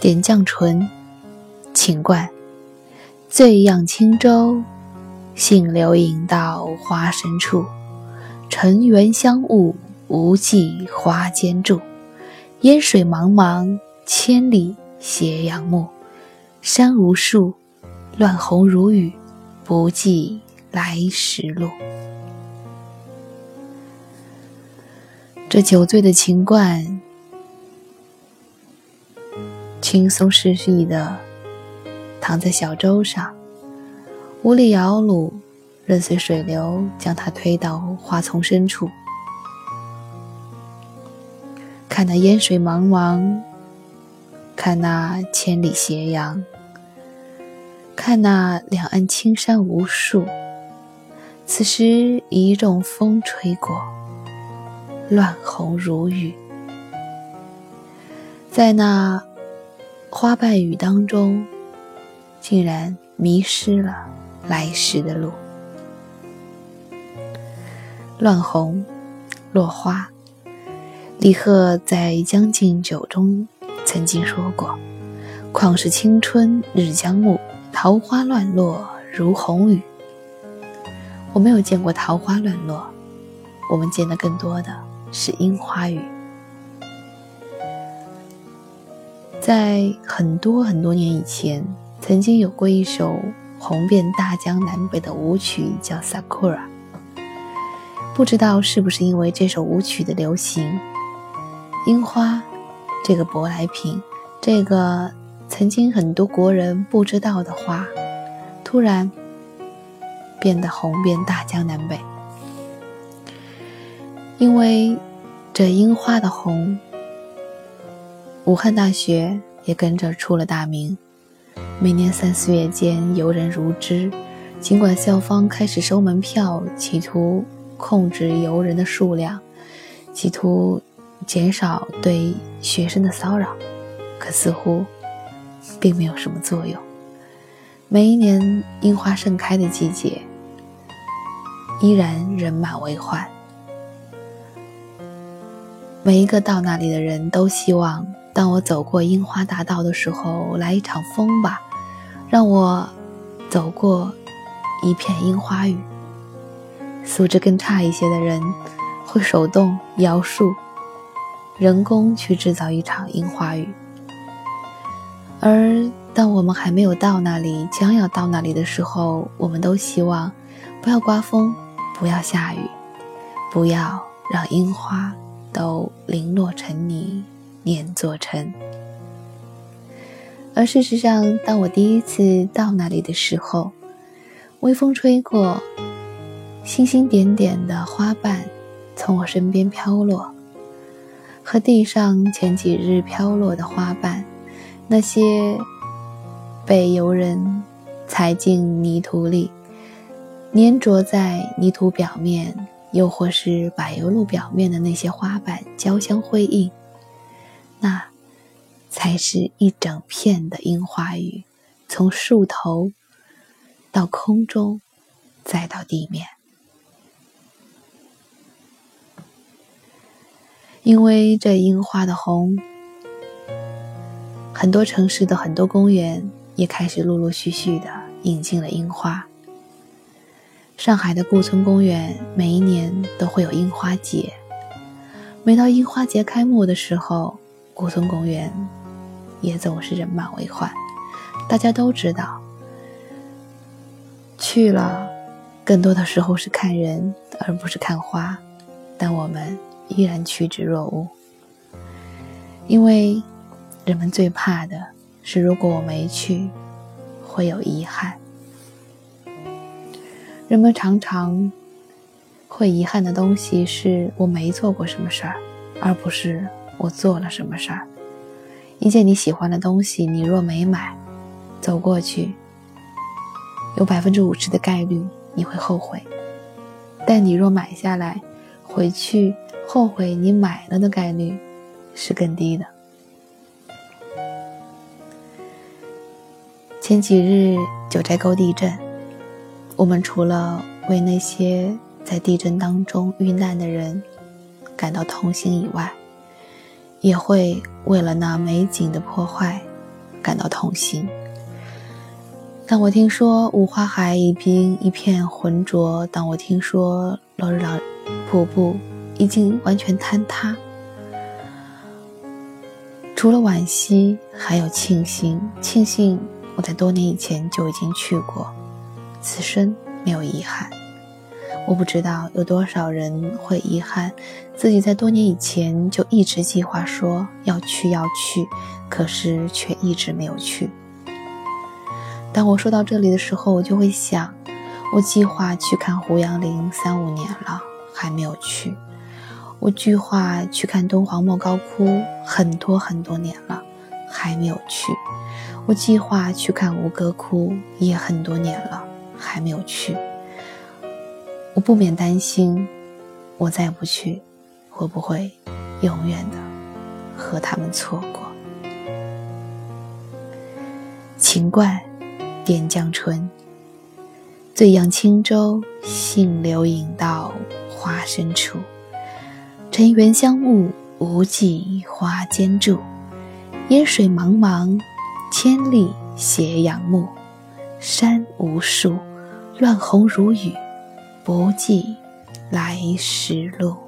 点绛唇，秦观。醉漾轻舟，信流引到花深处。尘缘香雾，无计花间住。烟水茫茫，千里斜阳暮。山无数，乱红如雨，不记来时路。这酒醉的秦观，轻松适意的。躺在小舟上，无力摇橹，任随水流将它推到花丛深处。看那烟水茫茫，看那千里斜阳，看那两岸青山无数。此时一阵风吹过，乱红如雨，在那花瓣雨当中。竟然迷失了来时的路。乱红，落花。李贺在《将进酒》中曾经说过：“况是青春日将暮，桃花乱落如红雨。”我没有见过桃花乱落，我们见的更多的是樱花雨。在很多很多年以前。曾经有过一首红遍大江南北的舞曲，叫《Sakura》。不知道是不是因为这首舞曲的流行，樱花这个舶来品，这个曾经很多国人不知道的花，突然变得红遍大江南北。因为这樱花的红，武汉大学也跟着出了大名。每年三四月间，游人如织。尽管校方开始收门票，企图控制游人的数量，企图减少对学生的骚扰，可似乎并没有什么作用。每一年樱花盛开的季节，依然人满为患。每一个到那里的人都希望，当我走过樱花大道的时候，来一场风吧。让我走过一片樱花雨。素质更差一些的人会手动摇树，人工去制造一场樱花雨。而当我们还没有到那里，将要到那里的时候，我们都希望不要刮风，不要下雨，不要让樱花都零落成泥，碾作尘。而事实上，当我第一次到那里的时候，微风吹过，星星点点的花瓣从我身边飘落，和地上前几日飘落的花瓣，那些被游人踩进泥土里，粘着在泥土表面，又或是柏油路表面的那些花瓣交相辉映，那。才是一整片的樱花雨，从树头到空中，再到地面。因为这樱花的红，很多城市的很多公园也开始陆陆续续的引进了樱花。上海的顾村公园每一年都会有樱花节，每到樱花节开幕的时候，古村公园。也总是人满为患，大家都知道，去了，更多的时候是看人，而不是看花，但我们依然趋之若鹜，因为人们最怕的是，如果我没去，会有遗憾。人们常常会遗憾的东西是我没做过什么事儿，而不是我做了什么事儿。一件你喜欢的东西，你若没买，走过去，有百分之五十的概率你会后悔；但你若买下来，回去后悔你买了的概率是更低的。前几日九寨沟地震，我们除了为那些在地震当中遇难的人感到痛心以外，也会为了那美景的破坏感到痛心。当我听说五花海已经一片浑浊，当我听说落日朗瀑布已经完全坍塌，除了惋惜，还有庆幸。庆幸我在多年以前就已经去过，此生没有遗憾。我不知道有多少人会遗憾自己在多年以前就一直计划说要去要去，可是却一直没有去。当我说到这里的时候，我就会想，我计划去看胡杨林三五年了，还没有去；我计划去看敦煌莫高窟很多很多年了，还没有去；我计划去看吴哥窟也很多年了，还没有去。我不免担心，我再不去，会不会永远的和他们错过？秦观。点绛春，醉仰轻舟，信流引到花深处。尘缘香雾，无际花间住。烟水茫茫，千里斜阳暮。山无数，乱红如雨，不记来时路。